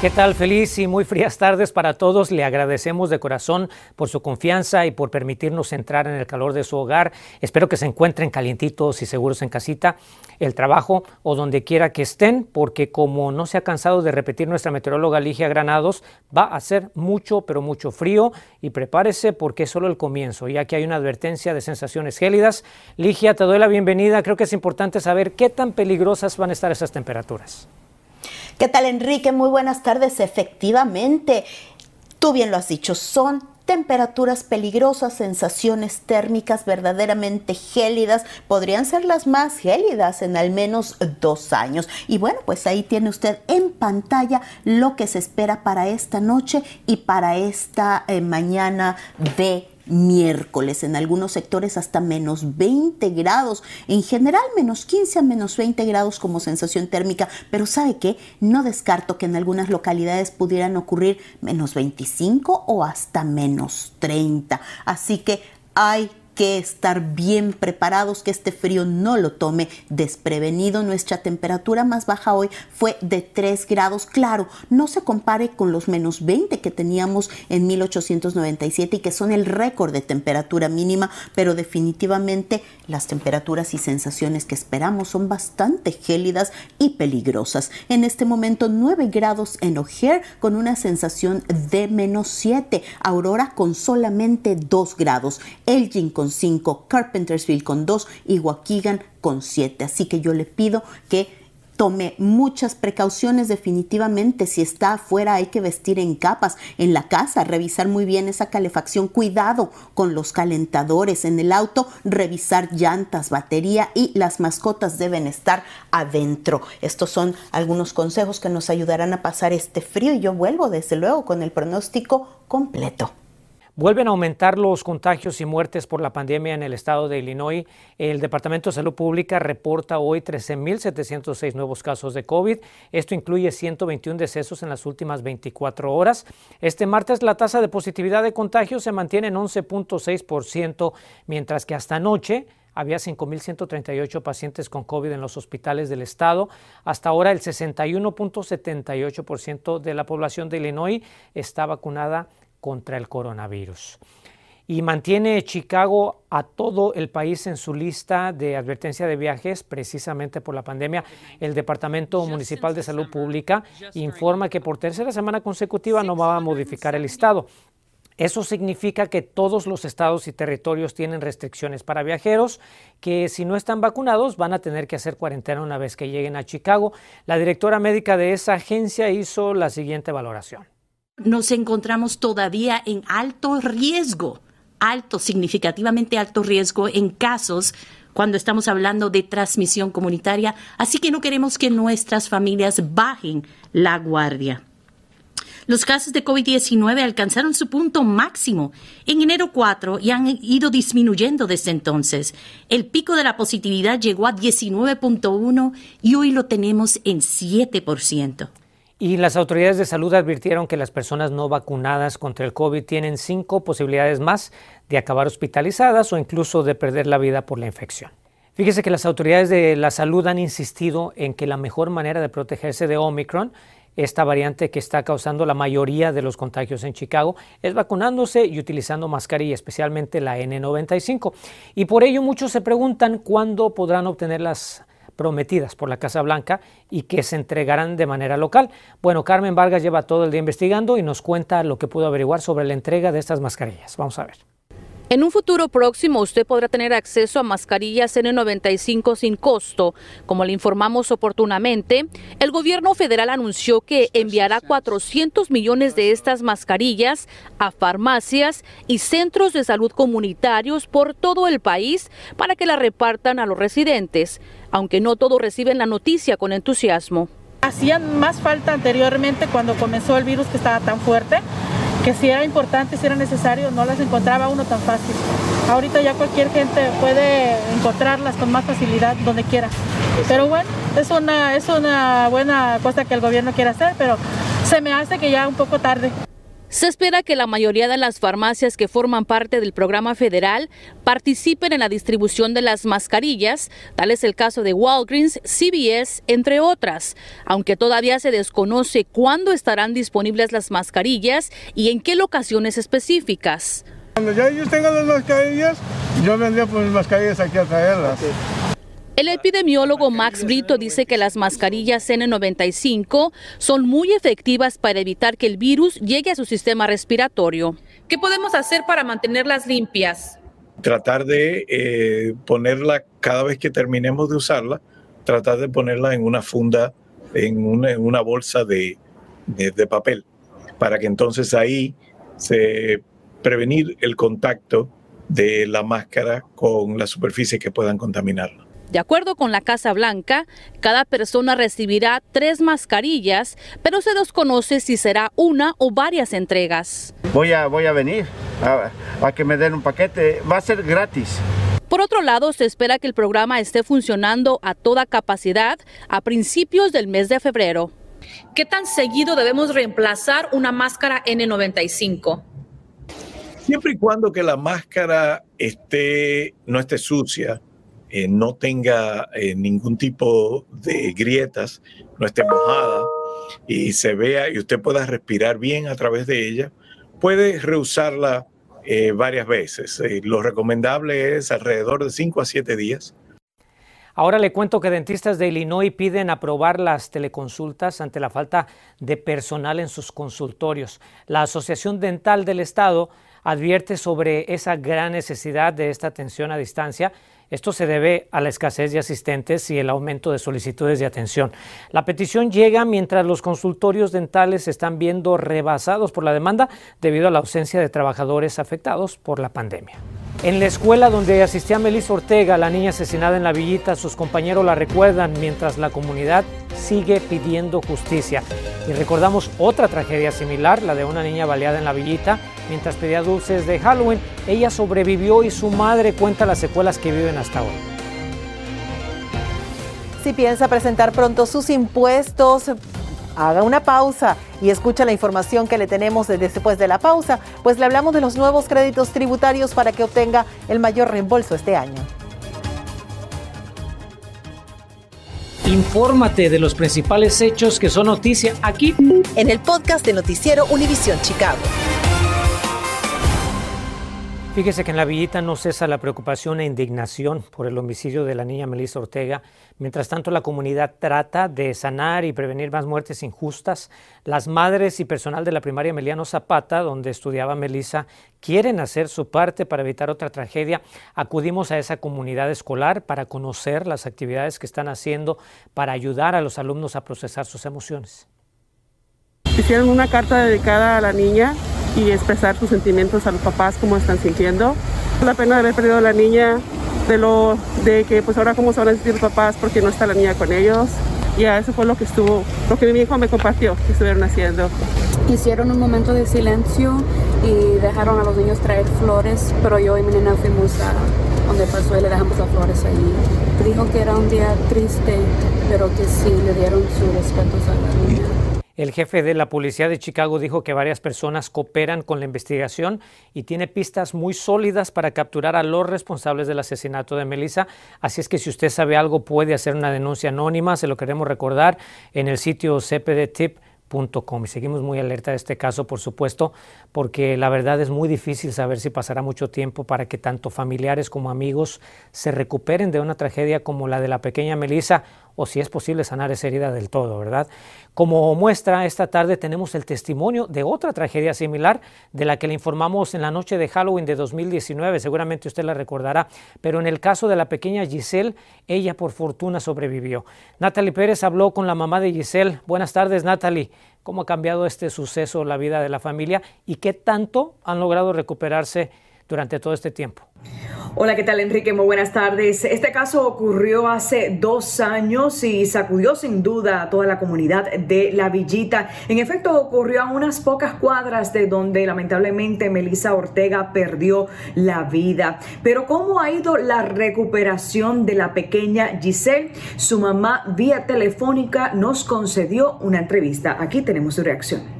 ¿Qué tal? Feliz y muy frías tardes para todos. Le agradecemos de corazón por su confianza y por permitirnos entrar en el calor de su hogar. Espero que se encuentren calientitos y seguros en casita, el trabajo o donde quiera que estén, porque como no se ha cansado de repetir nuestra meteoróloga Ligia Granados, va a ser mucho, pero mucho frío y prepárese porque es solo el comienzo, ya que hay una advertencia de sensaciones gélidas. Ligia, te doy la bienvenida. Creo que es importante saber qué tan peligrosas van a estar esas temperaturas. ¿Qué tal, Enrique? Muy buenas tardes. Efectivamente, tú bien lo has dicho, son temperaturas peligrosas, sensaciones térmicas verdaderamente gélidas, podrían ser las más gélidas en al menos dos años. Y bueno, pues ahí tiene usted en pantalla lo que se espera para esta noche y para esta eh, mañana de miércoles, en algunos sectores hasta menos 20 grados, en general menos 15 a menos 20 grados como sensación térmica, pero ¿sabe qué? No descarto que en algunas localidades pudieran ocurrir menos 25 o hasta menos 30. Así que hay que estar bien preparados, que este frío no lo tome desprevenido. Nuestra temperatura más baja hoy fue de 3 grados. Claro, no se compare con los menos 20 que teníamos en 1897 y que son el récord de temperatura mínima, pero definitivamente las temperaturas y sensaciones que esperamos son bastante gélidas y peligrosas. En este momento 9 grados en O'Hare con una sensación de menos 7. Aurora con solamente 2 grados. Elgin con 5, Carpentersville con 2 y Waukegan con 7. Así que yo le pido que tome muchas precauciones definitivamente. Si está afuera hay que vestir en capas. En la casa revisar muy bien esa calefacción. Cuidado con los calentadores. En el auto revisar llantas, batería y las mascotas deben estar adentro. Estos son algunos consejos que nos ayudarán a pasar este frío y yo vuelvo desde luego con el pronóstico completo. Vuelven a aumentar los contagios y muertes por la pandemia en el estado de Illinois. El Departamento de Salud Pública reporta hoy 13.706 nuevos casos de COVID. Esto incluye 121 decesos en las últimas 24 horas. Este martes la tasa de positividad de contagios se mantiene en 11.6%, mientras que hasta anoche había 5.138 pacientes con COVID en los hospitales del estado. Hasta ahora el 61.78% de la población de Illinois está vacunada contra el coronavirus. Y mantiene Chicago a todo el país en su lista de advertencia de viajes precisamente por la pandemia. El Departamento Municipal de Salud Pública informa que por tercera semana consecutiva no va a modificar el listado. Eso significa que todos los estados y territorios tienen restricciones para viajeros que si no están vacunados van a tener que hacer cuarentena una vez que lleguen a Chicago. La directora médica de esa agencia hizo la siguiente valoración nos encontramos todavía en alto riesgo, alto, significativamente alto riesgo en casos cuando estamos hablando de transmisión comunitaria, así que no queremos que nuestras familias bajen la guardia. Los casos de COVID-19 alcanzaron su punto máximo en enero 4 y han ido disminuyendo desde entonces. El pico de la positividad llegó a 19.1 y hoy lo tenemos en 7%. Y las autoridades de salud advirtieron que las personas no vacunadas contra el COVID tienen cinco posibilidades más de acabar hospitalizadas o incluso de perder la vida por la infección. Fíjese que las autoridades de la salud han insistido en que la mejor manera de protegerse de Omicron, esta variante que está causando la mayoría de los contagios en Chicago, es vacunándose y utilizando mascarilla, especialmente la N95. Y por ello muchos se preguntan cuándo podrán obtener las prometidas por la Casa Blanca y que se entregarán de manera local. Bueno, Carmen Vargas lleva todo el día investigando y nos cuenta lo que pudo averiguar sobre la entrega de estas mascarillas. Vamos a ver. En un futuro próximo usted podrá tener acceso a mascarillas N95 sin costo. Como le informamos oportunamente, el gobierno federal anunció que enviará 400 millones de estas mascarillas a farmacias y centros de salud comunitarios por todo el país para que la repartan a los residentes, aunque no todos reciben la noticia con entusiasmo. Hacían más falta anteriormente cuando comenzó el virus que estaba tan fuerte que si era importante, si era necesario, no las encontraba uno tan fácil. Ahorita ya cualquier gente puede encontrarlas con más facilidad donde quiera. Pero bueno, es una, es una buena cosa que el gobierno quiere hacer, pero se me hace que ya un poco tarde. Se espera que la mayoría de las farmacias que forman parte del programa federal participen en la distribución de las mascarillas, tal es el caso de Walgreens, CVS, entre otras, aunque todavía se desconoce cuándo estarán disponibles las mascarillas y en qué locaciones específicas. Cuando ya ellos tengan las mascarillas, yo vendría por mis mascarillas aquí a traerlas. El epidemiólogo Max Brito dice que las mascarillas N95 son muy efectivas para evitar que el virus llegue a su sistema respiratorio. ¿Qué podemos hacer para mantenerlas limpias? Tratar de eh, ponerla cada vez que terminemos de usarla, tratar de ponerla en una funda, en una, bolsa de, de papel, para que entonces ahí se prevenir el contacto de la máscara con la superficie que puedan contaminarla. De acuerdo con la Casa Blanca, cada persona recibirá tres mascarillas, pero se desconoce si será una o varias entregas. Voy a, voy a venir a, que me den un paquete. Va a ser gratis. Por otro lado, se espera que el programa esté funcionando a toda capacidad a principios del mes de febrero. ¿Qué tan seguido debemos reemplazar una máscara N95? Siempre y cuando que la máscara esté, no esté sucia, eh, no tenga eh, ningún tipo de grietas, no esté mojada y se vea y usted pueda respirar bien a través de ella, puede reusarla eh, varias veces. lo recomendable es alrededor de 5 a 7 días. Ahora le cuento que dentistas de Illinois piden aprobar las teleconsultas ante la falta de personal en sus consultorios. La Asociación Dental del Estado advierte sobre esa gran necesidad de esta atención a distancia esto se debe a la escasez de asistentes y el aumento de solicitudes de atención. La petición llega mientras los consultorios dentales se están viendo rebasados por la demanda debido a la ausencia de trabajadores afectados por la pandemia. En la escuela donde asistía Melissa Ortega, la niña asesinada en la villita, sus compañeros la recuerdan mientras la comunidad sigue pidiendo justicia. Y recordamos otra tragedia similar, la de una niña baleada en la villita mientras pedía dulces de Halloween. Ella sobrevivió y su madre cuenta las secuelas que viven hasta hoy. Si piensa presentar pronto sus impuestos, haga una pausa y escucha la información que le tenemos después de la pausa, pues le hablamos de los nuevos créditos tributarios para que obtenga el mayor reembolso este año. Infórmate de los principales hechos que son noticia aquí en el podcast de Noticiero Univisión Chicago. Fíjese que en la villita no cesa la preocupación e indignación por el homicidio de la niña Melissa Ortega. Mientras tanto, la comunidad trata de sanar y prevenir más muertes injustas. Las madres y personal de la primaria Emiliano Zapata, donde estudiaba Melissa, quieren hacer su parte para evitar otra tragedia. Acudimos a esa comunidad escolar para conocer las actividades que están haciendo para ayudar a los alumnos a procesar sus emociones. Hicieron una carta dedicada a la niña y expresar sus sentimientos a los papás, cómo están sintiendo. La pena de haber perdido a la niña, de lo de que pues ahora cómo se van a sentir los papás porque no está la niña con ellos. Y a eso fue lo que estuvo, lo que mi hijo me compartió que estuvieron haciendo. Hicieron un momento de silencio y dejaron a los niños traer flores, pero yo y mi nena fuimos a donde pasó y le dejamos las flores ahí. Dijo que era un día triste, pero que sí le dieron sus respetos a la niña. El jefe de la policía de Chicago dijo que varias personas cooperan con la investigación y tiene pistas muy sólidas para capturar a los responsables del asesinato de Melissa. Así es que si usted sabe algo puede hacer una denuncia anónima, se lo queremos recordar en el sitio cpdtip.com. Y seguimos muy alerta de este caso, por supuesto, porque la verdad es muy difícil saber si pasará mucho tiempo para que tanto familiares como amigos se recuperen de una tragedia como la de la pequeña Melissa o si es posible sanar esa herida del todo, ¿verdad? Como muestra, esta tarde tenemos el testimonio de otra tragedia similar de la que le informamos en la noche de Halloween de 2019, seguramente usted la recordará, pero en el caso de la pequeña Giselle, ella por fortuna sobrevivió. Natalie Pérez habló con la mamá de Giselle. Buenas tardes, Natalie. ¿Cómo ha cambiado este suceso la vida de la familia y qué tanto han logrado recuperarse durante todo este tiempo. Hola, ¿qué tal Enrique? Muy buenas tardes. Este caso ocurrió hace dos años y sacudió sin duda a toda la comunidad de La Villita. En efecto, ocurrió a unas pocas cuadras de donde lamentablemente Melissa Ortega perdió la vida. Pero ¿cómo ha ido la recuperación de la pequeña Giselle? Su mamá vía telefónica nos concedió una entrevista. Aquí tenemos su reacción.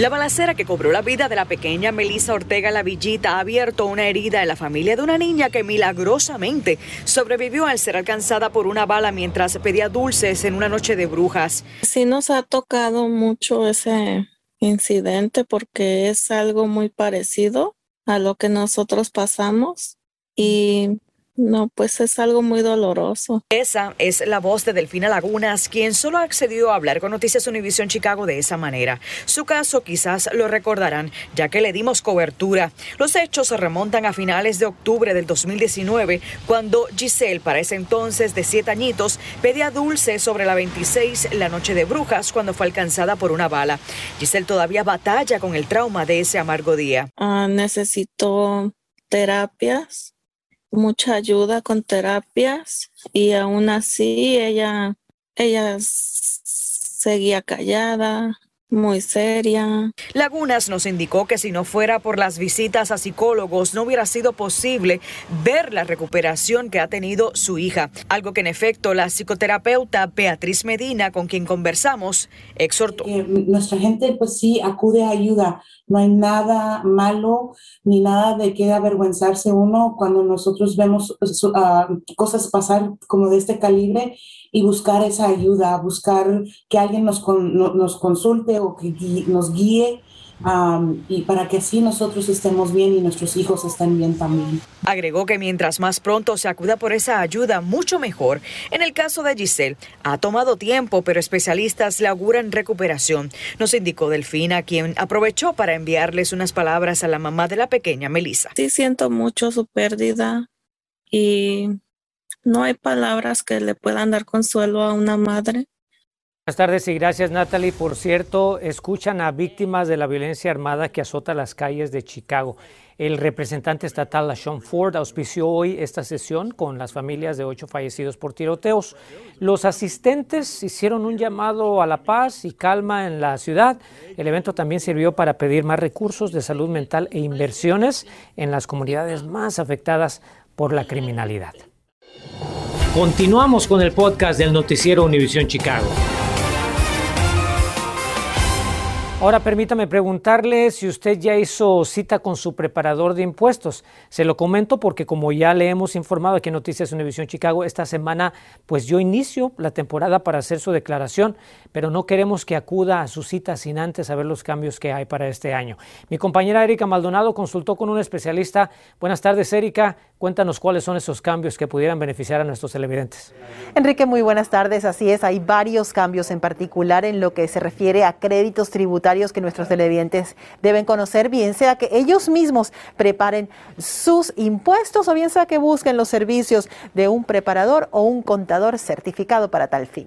La balacera que cobró la vida de la pequeña Melissa Ortega La Villita ha abierto una herida en la familia de una niña que milagrosamente sobrevivió al ser alcanzada por una bala mientras pedía dulces en una noche de brujas. Sí nos ha tocado mucho ese incidente porque es algo muy parecido a lo que nosotros pasamos y no, pues es algo muy doloroso. Esa es la voz de Delfina Lagunas, quien solo accedió a hablar con Noticias Univisión Chicago de esa manera. Su caso quizás lo recordarán, ya que le dimos cobertura. Los hechos se remontan a finales de octubre del 2019, cuando Giselle, para ese entonces de siete añitos, pedía dulce sobre la 26 la noche de brujas cuando fue alcanzada por una bala. Giselle todavía batalla con el trauma de ese amargo día. Ah, necesito terapias mucha ayuda con terapias y aún así ella, ella seguía callada, muy seria. Lagunas nos indicó que si no fuera por las visitas a psicólogos no hubiera sido posible ver la recuperación que ha tenido su hija, algo que en efecto la psicoterapeuta Beatriz Medina, con quien conversamos, exhortó. Eh, nuestra gente pues sí acude a ayuda, no hay nada malo ni nada de qué avergüenzarse uno cuando nosotros vemos uh, cosas pasar como de este calibre y buscar esa ayuda, buscar que alguien nos, nos consulte o que nos guíe y para que así nosotros estemos bien y nuestros hijos estén bien también. Agregó que mientras más pronto se acuda por esa ayuda, mucho mejor. En el caso de Giselle, ha tomado tiempo, pero especialistas le auguran recuperación. Nos indicó Delfina, quien aprovechó para enviarles unas palabras a la mamá de la pequeña Melissa. Sí, siento mucho su pérdida y no hay palabras que le puedan dar consuelo a una madre. Buenas tardes y gracias Natalie. Por cierto, escuchan a víctimas de la violencia armada que azota las calles de Chicago. El representante estatal Sean Ford auspició hoy esta sesión con las familias de ocho fallecidos por tiroteos. Los asistentes hicieron un llamado a la paz y calma en la ciudad. El evento también sirvió para pedir más recursos de salud mental e inversiones en las comunidades más afectadas por la criminalidad. Continuamos con el podcast del noticiero Univisión Chicago. Ahora permítame preguntarle si usted ya hizo cita con su preparador de impuestos. Se lo comento porque como ya le hemos informado aquí en Noticias Univisión Chicago, esta semana pues yo inicio la temporada para hacer su declaración, pero no queremos que acuda a su cita sin antes saber los cambios que hay para este año. Mi compañera Erika Maldonado consultó con un especialista. Buenas tardes, Erika. Cuéntanos cuáles son esos cambios que pudieran beneficiar a nuestros televidentes. Enrique, muy buenas tardes. Así es, hay varios cambios en particular en lo que se refiere a créditos tributarios que nuestros televidentes deben conocer, bien sea que ellos mismos preparen sus impuestos o bien sea que busquen los servicios de un preparador o un contador certificado para tal fin.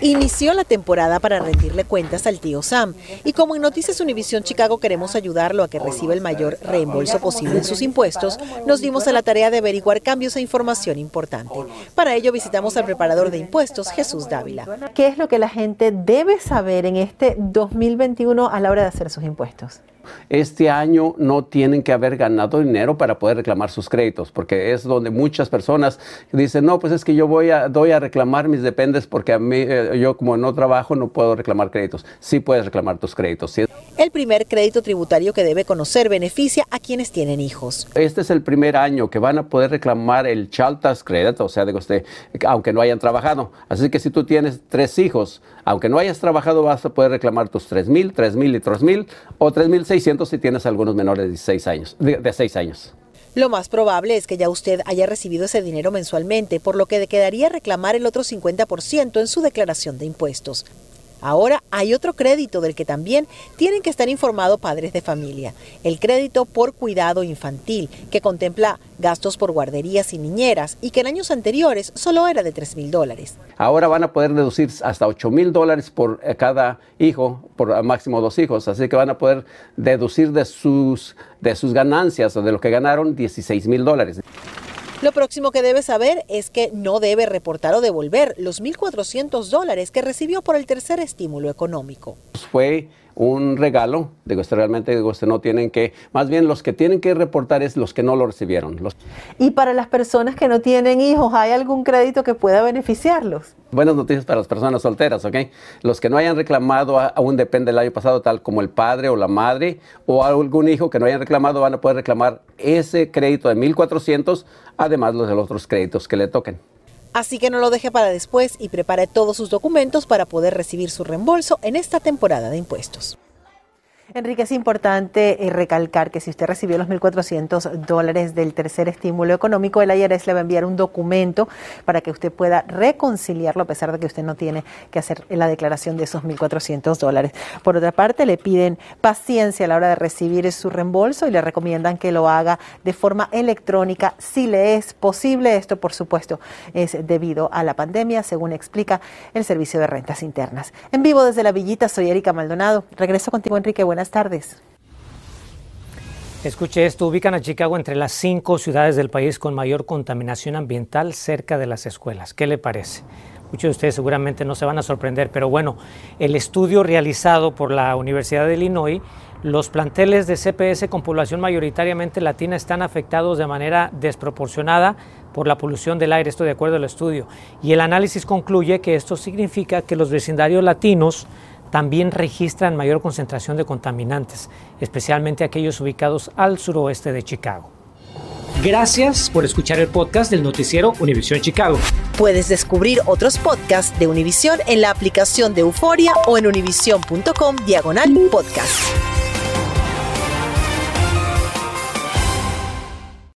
Inició la temporada para rendirle cuentas al tío Sam y como en Noticias Univisión Chicago queremos ayudarlo a que reciba el mayor reembolso posible en sus impuestos, nos dimos a la tarea de averiguar cambios e información importante. Para ello visitamos al preparador de impuestos, Jesús Dávila. ¿Qué es lo que la gente debe saber en este 2021 a la hora de hacer sus impuestos? Este año no tienen que haber ganado dinero para poder reclamar sus créditos, porque es donde muchas personas dicen, no, pues es que yo voy a, doy a reclamar mis dependes porque a mí, eh, yo como no trabajo no puedo reclamar créditos. Sí puedes reclamar tus créditos. El primer crédito tributario que debe conocer beneficia a quienes tienen hijos. Este es el primer año que van a poder reclamar el Child Tax Credit, o sea, de usted, aunque no hayan trabajado. Así que si tú tienes tres hijos, aunque no hayas trabajado, vas a poder reclamar tus 3 mil, 3 mil y 3 mil o 3 mil 600 si tienes algunos menores de 16 años, de, 6 años. Lo más probable es que ya usted haya recibido ese dinero mensualmente, por lo que quedaría reclamar el otro 50% en su declaración de impuestos. Ahora hay otro crédito del que también tienen que estar informados padres de familia, el crédito por cuidado infantil, que contempla gastos por guarderías y niñeras y que en años anteriores solo era de 3 mil dólares. Ahora van a poder deducir hasta 8 mil dólares por eh, cada hijo, por máximo dos hijos, así que van a poder deducir de sus, de sus ganancias o de lo que ganaron 16 mil dólares. Lo próximo que debe saber es que no debe reportar o devolver los 1.400 dólares que recibió por el tercer estímulo económico. Fue un regalo, digo, usted realmente digo, usted no tienen que, más bien los que tienen que reportar es los que no lo recibieron. Y para las personas que no tienen hijos, ¿hay algún crédito que pueda beneficiarlos? Buenas noticias para las personas solteras, ¿ok? Los que no hayan reclamado aún depende del año pasado, tal como el padre o la madre o algún hijo que no hayan reclamado van a poder reclamar ese crédito de 1.400, además los de los otros créditos que le toquen. Así que no lo deje para después y prepare todos sus documentos para poder recibir su reembolso en esta temporada de impuestos. Enrique, es importante eh, recalcar que si usted recibió los 1.400 dólares del tercer estímulo económico, el IRS le va a enviar un documento para que usted pueda reconciliarlo a pesar de que usted no tiene que hacer la declaración de esos 1.400 dólares. Por otra parte, le piden paciencia a la hora de recibir su reembolso y le recomiendan que lo haga de forma electrónica si le es posible. Esto, por supuesto, es debido a la pandemia, según explica el Servicio de Rentas Internas. En vivo desde la Villita, soy Erika Maldonado. Regreso contigo, Enrique. Buenas tardes. Escuche esto, ubican a Chicago entre las cinco ciudades del país con mayor contaminación ambiental cerca de las escuelas. ¿Qué le parece? Muchos de ustedes seguramente no se van a sorprender, pero bueno, el estudio realizado por la Universidad de Illinois, los planteles de CPS con población mayoritariamente latina están afectados de manera desproporcionada por la polución del aire, esto de acuerdo al estudio. Y el análisis concluye que esto significa que los vecindarios latinos también registran mayor concentración de contaminantes, especialmente aquellos ubicados al suroeste de Chicago. Gracias por escuchar el podcast del noticiero Univisión Chicago. Puedes descubrir otros podcasts de Univisión en la aplicación de Euforia o en univision.com diagonal podcast.